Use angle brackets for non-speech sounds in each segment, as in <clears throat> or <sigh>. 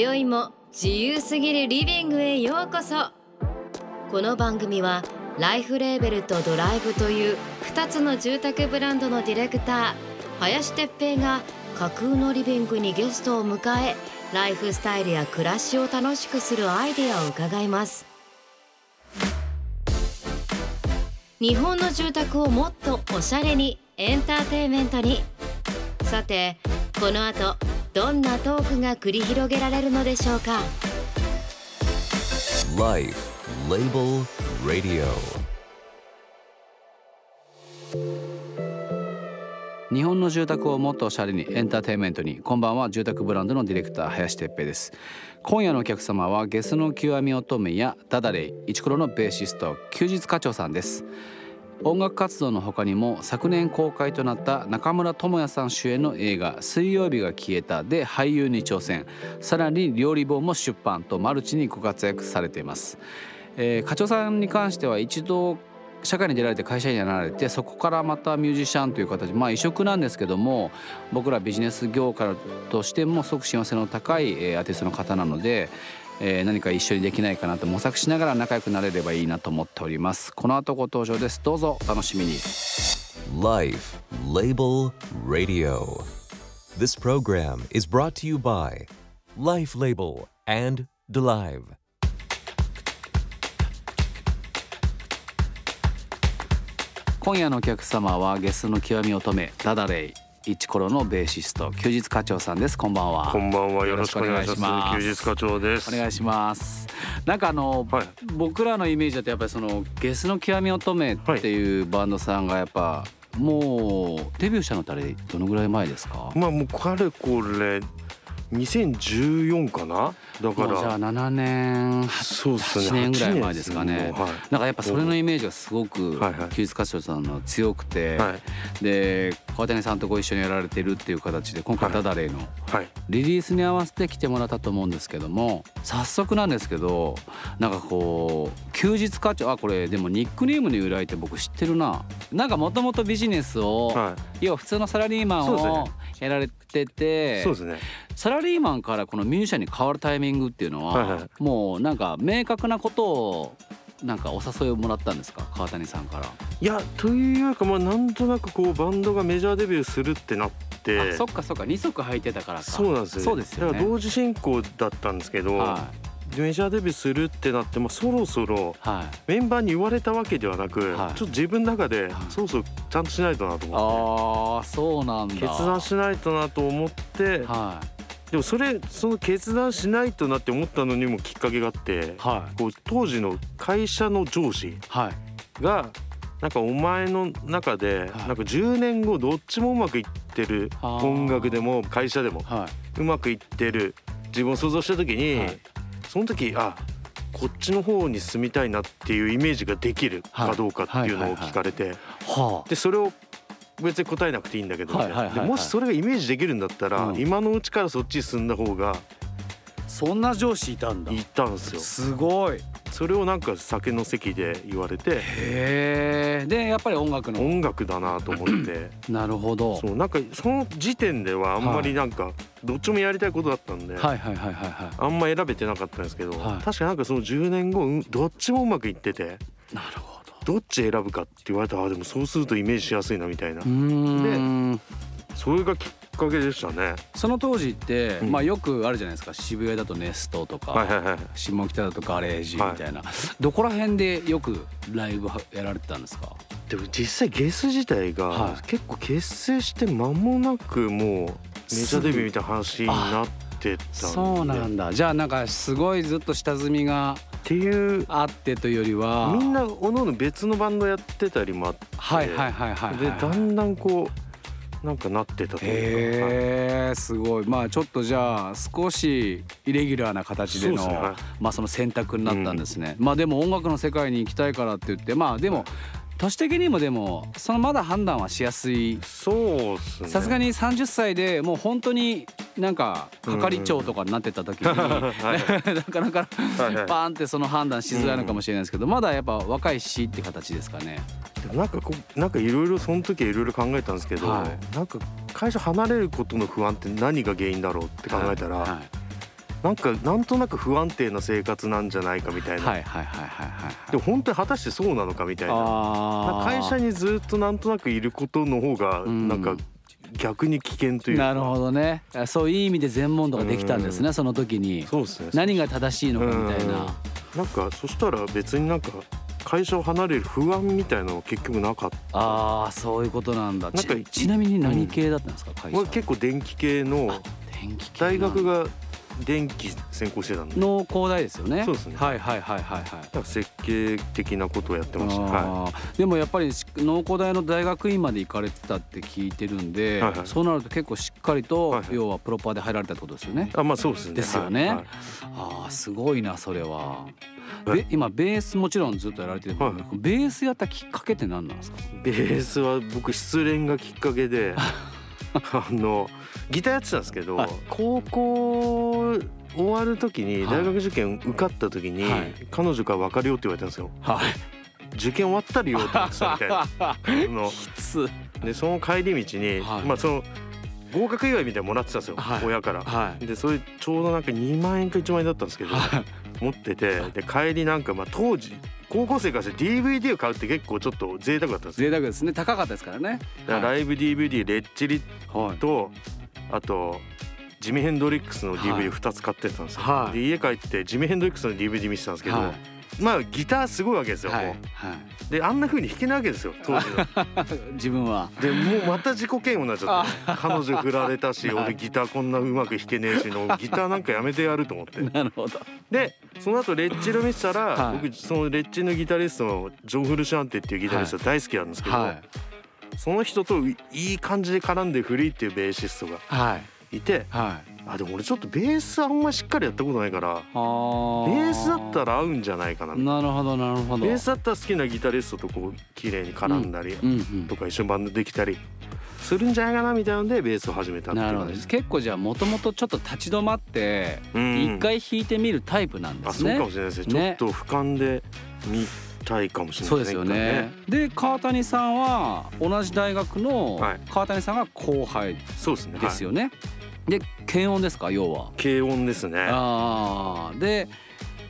今宵も自由すぎるリビングへようこそ。この番組はライフレーベルとドライブという2つの住宅ブランドのディレクター林哲平が架空のリビングにゲストを迎えライフスタイルや暮らしを楽しくするアイデアを伺います。日本の住宅をもっとおしゃれにエンターテイメントに。さてこの後どんなトークが繰り広げられるのでしょうか？Life Label Radio. 日本の住宅をもっとおしゃれにエンターテインメントにこんばんは。住宅ブランドのディレクター林哲平です。今夜のお客様はゲスの極み乙女やダダレイイチコロのベーシスト休日課長さんです音楽活動の他にも昨年公開となった中村智也さん主演の映画「水曜日が消えた」で俳優に挑戦。さらに料理本も出版とマルチにご活躍されています、えー課長さんに関しては一度社会に出られて会社員になられてそこからまたミュージシャンという形まあ異色なんですけども僕らビジネス業界としてもすごく幸せの高い、アーティストの方なので、えー何か一緒にできないかなと模索しながら仲良くなれればいいなと思っております。この後ご登場です。どうぞお楽しみに。Life Label Radio. This program is brought to you by Life Label and Delive. 今夜のお客様はゲスの極み乙女ダダレイイチコロのベーシスト休日課長さんです。こんばんは。こんばんは。よろしくお願いします。よろしくお願いします。休日課長です。お願いします。なんかあの、はい。僕らのイメージだとやっぱりそのゲスの極み乙女っていうバンドさんがやっぱもうデビューしたのってあれどのぐらい前ですか？まあもうかれこれ2014かな？だかもうじゃあら7年そうっすね。8年ぐらい前ですかね。8年もうはい。なんかやっぱそれのイメージがすごく休日活動さんの強くて、はい。で川谷さんとご一緒にやられてるっていう形で今回はいダダレイのはい。リリースに合わせて来てもらったと思うんですけども早速なんですけどなんかこう休日課長あこれでもニックネームの由来って僕知ってるな。なんかもともとビジネスを、は要は普通のサラリーマンをやられてていそうですねサラリーマンからこのミュージシャンに変わるタイミングっていうのは、もうなんか明確なことをなんかお誘いをもらったんですか？川谷さんから。いやというかまあなんとなくこうバンドがメジャーデビューするってなってあそっかそっか二足履いてたからか。そうなんですよそうですよねだから同時進行だったんですけど、はメジャーデビューするってなって、まあ、そろそろ。メンバーに言われたわけではなく、はいちょっと自分の中ではいそろそろちゃんとしないとなと思って。ああそうなんだ。決断しないとなと思ってはいでもそれその決断しないとなって思ったのにもきっかけがあってはい。こう当時の会社の上司はい。がなんかお前の中ではい。なんか10年後どっちもうまくいってる音楽でも会社でもはい。うまくいってる自分を想像した時に、はい。その時あこっちの方に住みたいなっていうイメージができるかどうかっていうのを聞かれてはでそれを別に答えなくていいんだけど、はいはいはいはいでもしそれがイメージできるんだったら、うん今のうちからそっちに進んだ方がそんな上司いたんだいったんですよすごい。それをなんか酒の席で言われてへえ。でやっぱり音楽の。音楽だなと思って <clears throat> なるほど。そうなんかその時点ではあんまりなんかどっちもやりたいことだったんで、はいはいはいはいはい。あんま選べてなかったんですけど、はい確かなんかその10年後うんどっちもうまくいっててなるほど。どっち選ぶかって言われたらあでもそうするとイメージしやすいなみたいな。うーん。それがきっかけでしたね。その当時って、うん。まあよくあるじゃないですか。渋谷だとネストとか、はいはいはい。下北だとガレージみたいな、どこら辺でよくライブはやられてたんですか？でも実際ゲス自体がはい。結構結成して間もなくもうメジャーデビューみたいな話になってたんで。そうなんだ。じゃあなんかすごいずっと下積みがっていうあってというよりはみんなおのおの別のバンドやってたりもあってはいはいはいはいはいでだんだんこうなんかなってたというか、えすごい。まあちょっとじゃあ少しイレギュラーな形でのそねはいまあその選択になったんですね、まあでも音楽の世界に行きたいからって言ってまあでも年的にもでもそのまだ判断はしやすい。そうっすね。さすがに30歳でもう本当になんか係長とかになってた時に、はい。<laughs> なかなかバーンってその判断しづらいのかもしれないですけど、まだやっぱ若いしって形ですかね。でもなんかこうなんかいろいろその時はいろいろ考えたんですけど、はい。なんか会社離れることの不安って何が原因だろうって考えたら、はい。はいなんかなんとなく不安定な生活なんじゃないかみたいな、はいはいはいはいはいでも本当に果たしてそうなのかみたいな。会社にずっとなんとなくいることの方がうん。なんか逆に危険というか、なるほどね。そういう意味で全問答ができたんですねその時に。そうですね。何が正しいのかみたいな。なんかそしたら別になんか会社を離れる不安みたいなのは結局なかった。ああそういうことなんだ。なんかちちなみに何系だったんですか会社俺結構電気系のあ電気系大学がが電気専攻してたんで。農工大ですよね。そうですね。はいはいはいはいはい。設計的なことをやってました、はあー。でもやっぱりし農工大の大学院まで行かれてたって聞いてるんで、はいはい。そうなると結構しっかりと、はいはい。要はプロパーで入られたってことですよね。い、あまあそうですね。ですよね。はい。はいああすごいなそれは。はい。べ今ベースもちろんずっとやられてるけど、はいはい。ベースやったきっかけって何なんですか？ベースは僕失恋がきっかけで <laughs> あのギターやってたんですけど、はい高校終わる時にはい大学受験受かった時に、はい彼女から別れようって言われたんですよはい。受験終わったら言おうと思ってたみたいな。<laughs> でその帰り道に、はいまあその合格祝いみたいなのもらってたんですよ、はい親から。はい。でそれちょうどなんか2万円か1万円だったんですけど、はい持っててで帰りなんかまあ当時高校生からして DVD を買うって結構ちょっと贅沢だったんですよ。贅沢ですね。高かったですからね。はいだからライブ DVD レッチリはい。とあとジミヘンドリックスのはい。DVD2 つ買ってたんですよ、はい。で家帰ってジミヘンドリックスの DVD 見てたんですけど、はいまあギターすごいわけですよ、はいであんな風に弾けないわけですよ当時のい。<laughs> 自分は。でもうまた自己嫌悪になっちゃって彼女振られたし <laughs> はい。俺ギターこんなうまく弾けねえしのギターなんかやめてやると思って。なるほど。でその後レッチロ見てたら、はい。僕そのレッチのギタリストのジョン・フルシャンテっていうギタリスト大好きなんですけど、はい。その人といい感じで絡んでフリーっていうベーシストがはい。いてはい。あでも俺ちょっとベースあんましっかりやったことないからあベーースだったら合うんじゃないかなな。るほどなるほど。ベースだったら好きなギタリストとこう綺麗に絡んだりうんうんとか一緒にバンドできたりするんじゃないかなみたいなのでベースを始めたっていなるほどう感じです。結構じゃあもともとちょっと立ち止まってうん一回弾いてみるタイプなんであそうすね。かもしれないですね。ね。ちょっと俯瞰で見たいかもしれないそうですよね。で川谷さんは同じ大学のはい。川谷さんが後輩そうですね。ですよね。で軽音ですか？要は。軽音ですね。ああで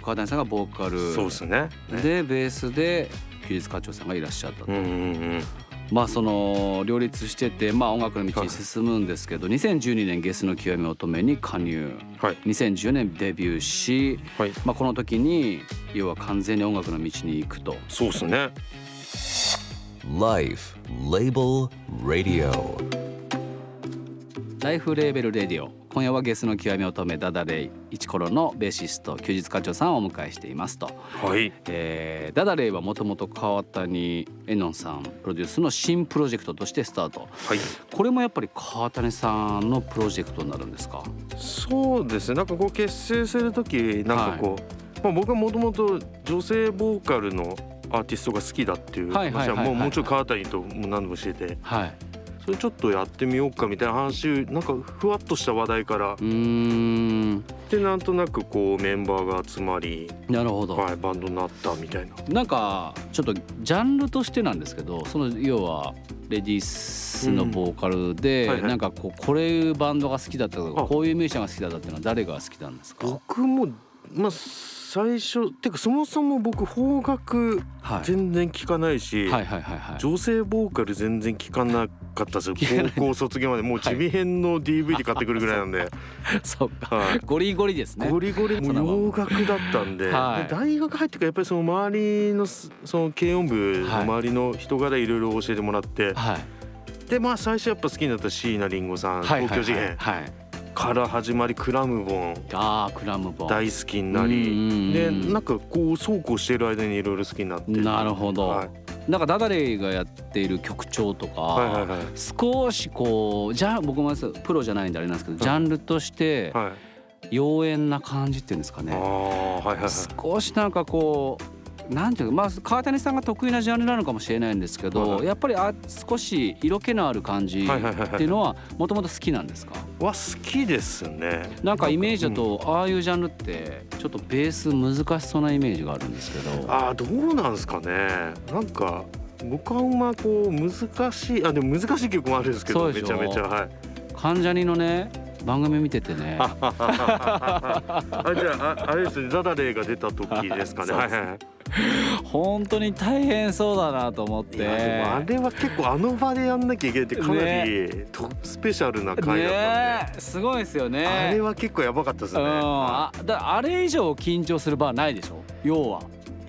川谷さんがボーカル。そうですね。ね。でベースで休日課長さんがいらっしゃったと。うんうんうん。まあその両立しててまあ音楽の道に進むんですけど、2012年ゲスの極み乙女に加入。はい。2010年デビューし、はい。まあ、この時に要は完全に音楽の道に行くと。そうですね。Life Label Radio. ライフレーベルレディオ。今夜はゲスの極み乙女ダダレイ。イチコロのベーシスト休日課長さんをお迎えしていますと、はい。えーダダレイはもともと川谷絵音さんプロデュースの新プロジェクトとしてスタート。はい。これもやっぱり川谷さんのプロジェクトになるんですか？そうですね。なんかこう結成する時なんかこう、まあ、僕はもともと女性ボーカルのアーティストが好きだっていうはいはいはいはい話はもうもちろん川谷とも何度もしてて。はいそれちょっとやってみようかみたいな話なんかふわっとした話題からうーん。でなんとなくこうメンバーが集まり、なるほど、はい、バンドになったみたいな。なんかちょっとジャンルとしてなんですけどその要はレディースのボーカルで、うん。はいはい。なんかこうこれいうバンドが好きだったとかあ。こういうミュージシャンが好きだったっていうのは誰が好きなんですか？僕もまあ最初てかそもそも僕邦楽はい。全然聞かないし、はいはいはいはい。女性ボーカル全然聞かなかったですよ。<laughs> 高校卒業まで。もう地味編の DVD 買ってくるぐらいなんで、<laughs> そうか。はい、ゴリゴリですね。ゴリゴリもう洋楽だったんで,、はい。で大学入ってからやっぱりその周りのそその軽音部の周りの人柄いろいろ教えてもらって、はい。でまあ最初やっぱ好きになった椎名林檎さん、はい東京事変はい。はいから始まりクラムボン。ああクラムボン。大好きになり。うんでなんかこうそうこうしている間にいろいろ好きになって。なるほど、はい。なんかダダレイがやっている曲調とか、はいはいはい少しこうじゃあ僕もプロじゃないんであれなんですけど、ジャンルとしてはい。妖艶な感じっていうんですかあね。あはいはいはい。少しなんかこうなんていうかまあ川谷さんが得意なジャンルなのかもしれないんですけど、はいはい。やっぱりあ少し色気のある感じっていうのはもともと好きなんですか？は好きですね。なんかイメージだとああいうジャンルってちょっとベース難しそうなイメージがあるんですけど。ああどうなんですかね。なんか僕はまこう難しいあでも難しい曲もあるんですけどめちゃめちゃはい。関ジャニのね番組見ててね。<laughs> あじゃあああれですねダダレイが出た時ですかね。はいはいはい。本当に大変そうだなと思って。もあれは結構あの場でやんなきゃいけないってかなりね。とスペシャルな回だったんで、ねえすごいですよね。あれは結構やばかったですね、うん。あだあれ以上緊張する場はないでしょ？要は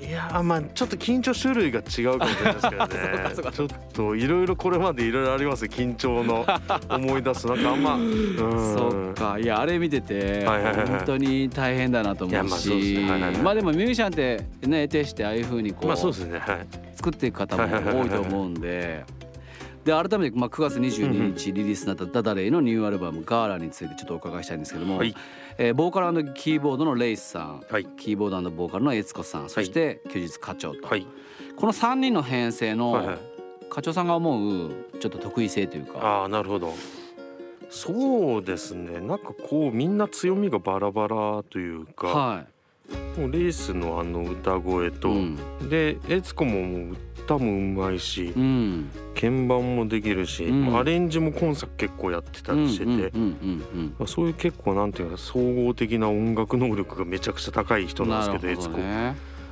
いやーまあちょっと緊張種類が違うかもしれないですけどね。<laughs> ちょっといろいろこれまでいろいろありますよ。緊張の思い出すなんかあんまうん。そっか。いやあれ見てて本当に大変だなと思うし。まあでもミュージシャンってね得てしてああいう風にこまあそううですね。はい。作っていく方も多いと思うんで。で改めてまあ9月22日リリースになったダダレイのニューアルバム「ガーラ」についてちょっとお伺いしたいんですけども、はい。えーボーカルキーボードのレイスさんはい。キーボードボーカルの悦子さんそして休日課長と、はい。この3人の編成の課長さんが思うちょっと得意性というか。ああなるほど。そうですね。なんかこうみんな強みがバラバラというか、はもうレースのあの歌声い、と、うん。で悦子ももう歌もうまいしうん、鍵盤もできるし、うん。アレンジも今作結構やってたりしてて、そういう結構なんていうか総合的な音楽能力がめちゃくちゃ高い人うん、なんですけど悦子、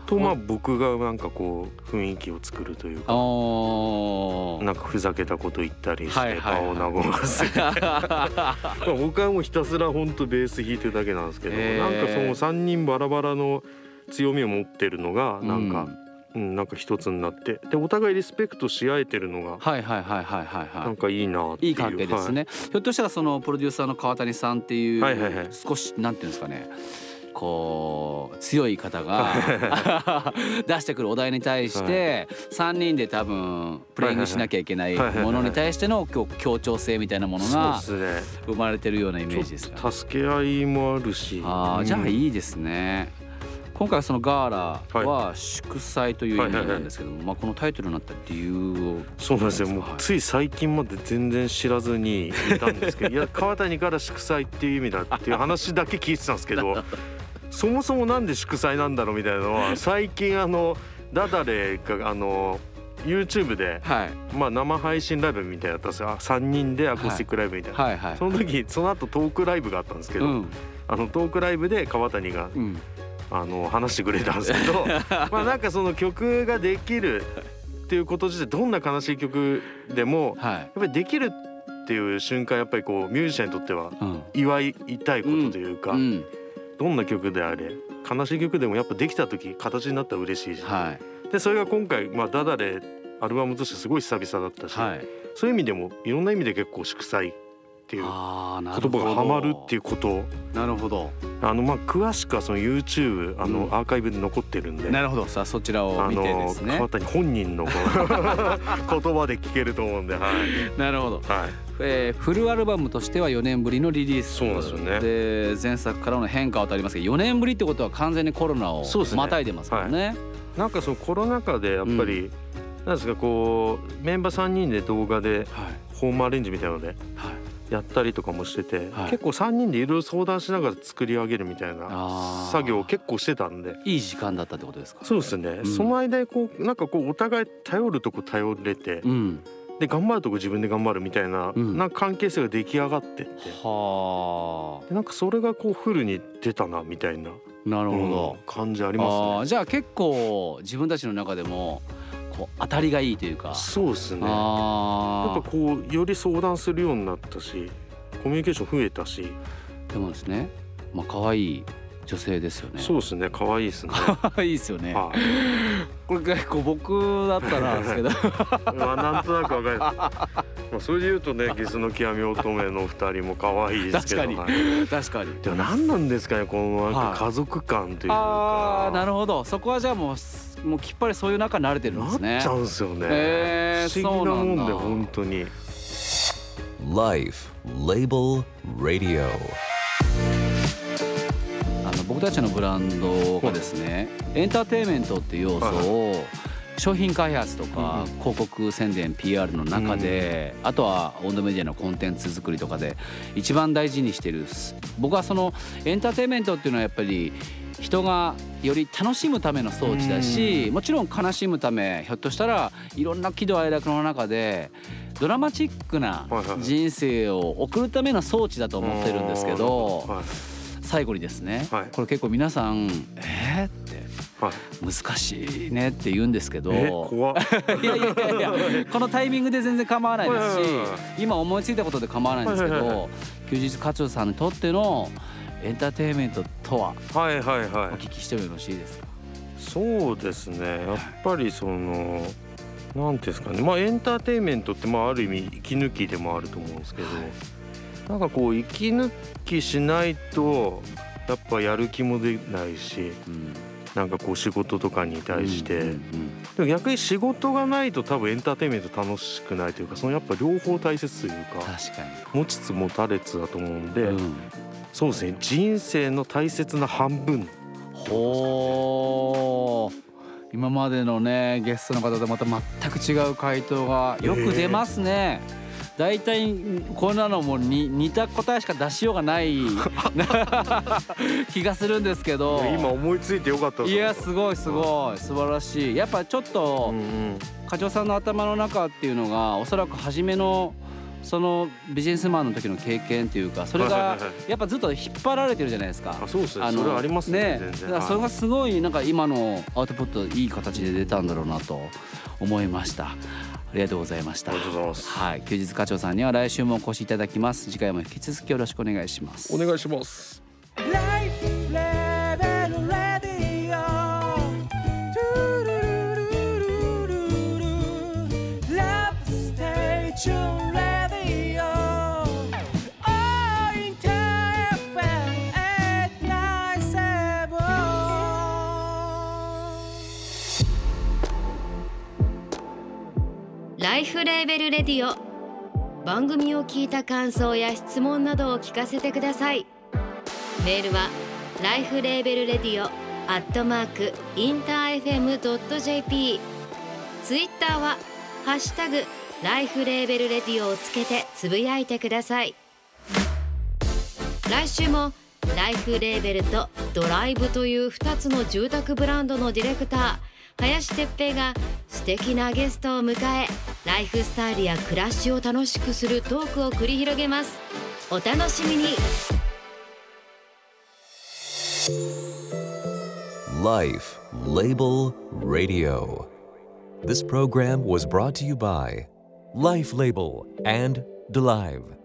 とまあ僕がなんかこう雰囲気を作るというあか。ー。なんかふざけたこと言ったりしてはいはいはい。場を和ませて。<laughs> まあ僕はもうひたすら本当ベース弾いてるだけなんですけど、なんかその3人バラバラの強みを持ってるのがなんか、うんなんか一つになってでお互いリスペクトし合えてるのがはいはいはいはいはいはなんかいいなっていう。いいい関係ですね、ひょっとしたらそのプロデューサーの川谷さんっていう、はいはいはい。少しなんていうんですかねこう強い方が <laughs> 出してくるお題に対して3人で多分プレイングしなきゃいけないものに対しての協協調性みたいなものが生まれてるようなイメージですか？ちょっと助け合いもあるし。あーじゃあいいいですね。今回はそのガーラは祝祭という意味なんですけども、まあこのタイトルになった理由をそうなんですよ。もうはいつい最近まで全然知らずにいたんですけど <laughs> いや川谷から祝祭っていう意味だっていう話だけ聞いてたんですけどそもそもなんで祝祭なんだろうみたいなのは <laughs> 最近あのダダレがあの YouTube で、はい。まあ、生配信ライブみたいなのやったんですよ。あ3人でアコースティックライブみたいな、はいはい。その時その後トークライブがあったんですけど、うん。あのトークライブで川谷がうん。あの話してくれたんですけど <laughs> まあなんかその曲ができるっていうこと自体どんな悲しい曲でもはい。やっぱりできるっていう瞬間やっぱりこうミュージシャンにとってはうん。祝いたいことというか、うんどんな曲であれ悲しい曲でもやっぱできた時形になったら嬉しいし、はいでそれが今回、まあ、ダダでアルバムとしてすごい久々だったし、はい。そういう意味でもいろんな意味で結構祝祭っていう。言葉がハマるっていうことをなるほど。あのまあ詳しくはその YouTube あのうんアーカイブで残ってるんで。なるほど。さあそちらをあ見てでのすね川。谷本人の <laughs> 言葉で聞けると思うんで、はい、なるほど。はい、えーフルアルバムとしては4年ぶりのリリース。そうなんですよね。で前作からの変化はとありますけど4年ぶりってことは完全にコロナをまたいでますからね。なんかそのコロナ禍でやっぱり、なんですかこうメンバー3人で動画ではい。ホームアレンジみたいなのではい。やったりとかもしてて、はい。結構3人でいろいろ相談しながら作り上げるみたいな作業を結構してたんで。いい時間だったってことですか？そうですね、ん。その間にこうなんかこうお互い頼るとこ頼れて、うん。で頑張るとこ自分で頑張るみたいな,、うんな関係性が出来上がってってはでなんかそれがこうフルに出たなみたいな、あ。なるほうんど。感じありあまあじゃあ結構自分たちの中でもこう当たりがいいというか。すね。そうですねやっあぱこうより相談するようになったしコミュニケーション増えたし、あでもですね、まあ可愛い女性ですよね。そうですね可愛いですね。可愛いで <laughs> すよね。はいこれ結構僕だったらですけど。<laughs> まあなんとなくわかります。まあそれで言うとねゲスの極み乙女の二人も可愛いですけど。確かはい確かに。でも何なんですかねこのなんはいか家族感というか。ああなるほど。そこはじゃあもうすもうきっぱりそういう中に慣れてるんですね。なっちゃうんですよね。へー不思議なもんでそうなんだ本当に。Life Label Radio. 僕たちのブランドがですね、エンターテインメントっていう要素を商品開発とかうん広告宣伝 PR の中で、あとはオンドメディアのコンテンツ作りとかで一番大事にしてる僕はそのエンターテインメントっていうのはやっぱり人がより楽しむための装置だしもちろん悲しむためひょっとしたらいろんな喜怒哀楽の中でドラマチックな人生を送るための装置だと思ってるんですけど最後にですねこれ結構皆さん「えー?」って難しいねって言うんですけど <laughs> いやいやいやこのタイミングで全然構わないですし今思いついたことで構わないんですけど休日活動さんにとってのエンターテインメントとは？はいはいはい。お聞きしてもよろしいですか？そうですね。やっぱりその何ですかね。まあエンターテインメントってまあある意味息抜きでもあると思うんですけど、なんかこう息抜きしないとやっぱやる気も出ないし、うん、なんかこう仕事とかに対して、でも逆に仕事がないと多分エンターテインメント楽しくないというかそのやっぱ両方大切というか持ちつ持たれつだと思うんで、うん、そうですね。人生の大切な半分。ほう今までのねゲストの方とまた全く違う回答がよく出ますね。えー大体こんなのもに似た答えしか出しようがない <laughs> 気がするんですけど。今思いついてよかったいやすごいすごい。素晴らしい。やっぱちょっと課長さんの頭の中っていうのがおそらく初めのそのビジネスマンの時の経験っていうかそれがやっぱずっと引っ張られてるじゃないですか。あそうですね。それありますね。ね。だからそれがすごいなんか今のアウトプットいい形で出たんだろうなと思いました。ありがとうございました。ありがとうございます。はい、休日課長さんには来週もお越しいただきます。次回も引き続きよろしくお願いします。お願いします。LIFE LABEL Radio。番組を聞いた感想や質問などを聞かせてください。メールはライフレーベルレディオ。アットマークインター FM.jp ツイッターはハッシュタグ LIFE LABEL Radio をつけてつぶやいてください。来週も LIFE LABEL と Dolive という2つの住宅ブランドのディレクター林哲平が素敵なゲストを迎えライフスタイルや暮らしを楽しくするトークを繰り広げますお楽しみに Life Label Radio This program was brought to you by Life Label and Delive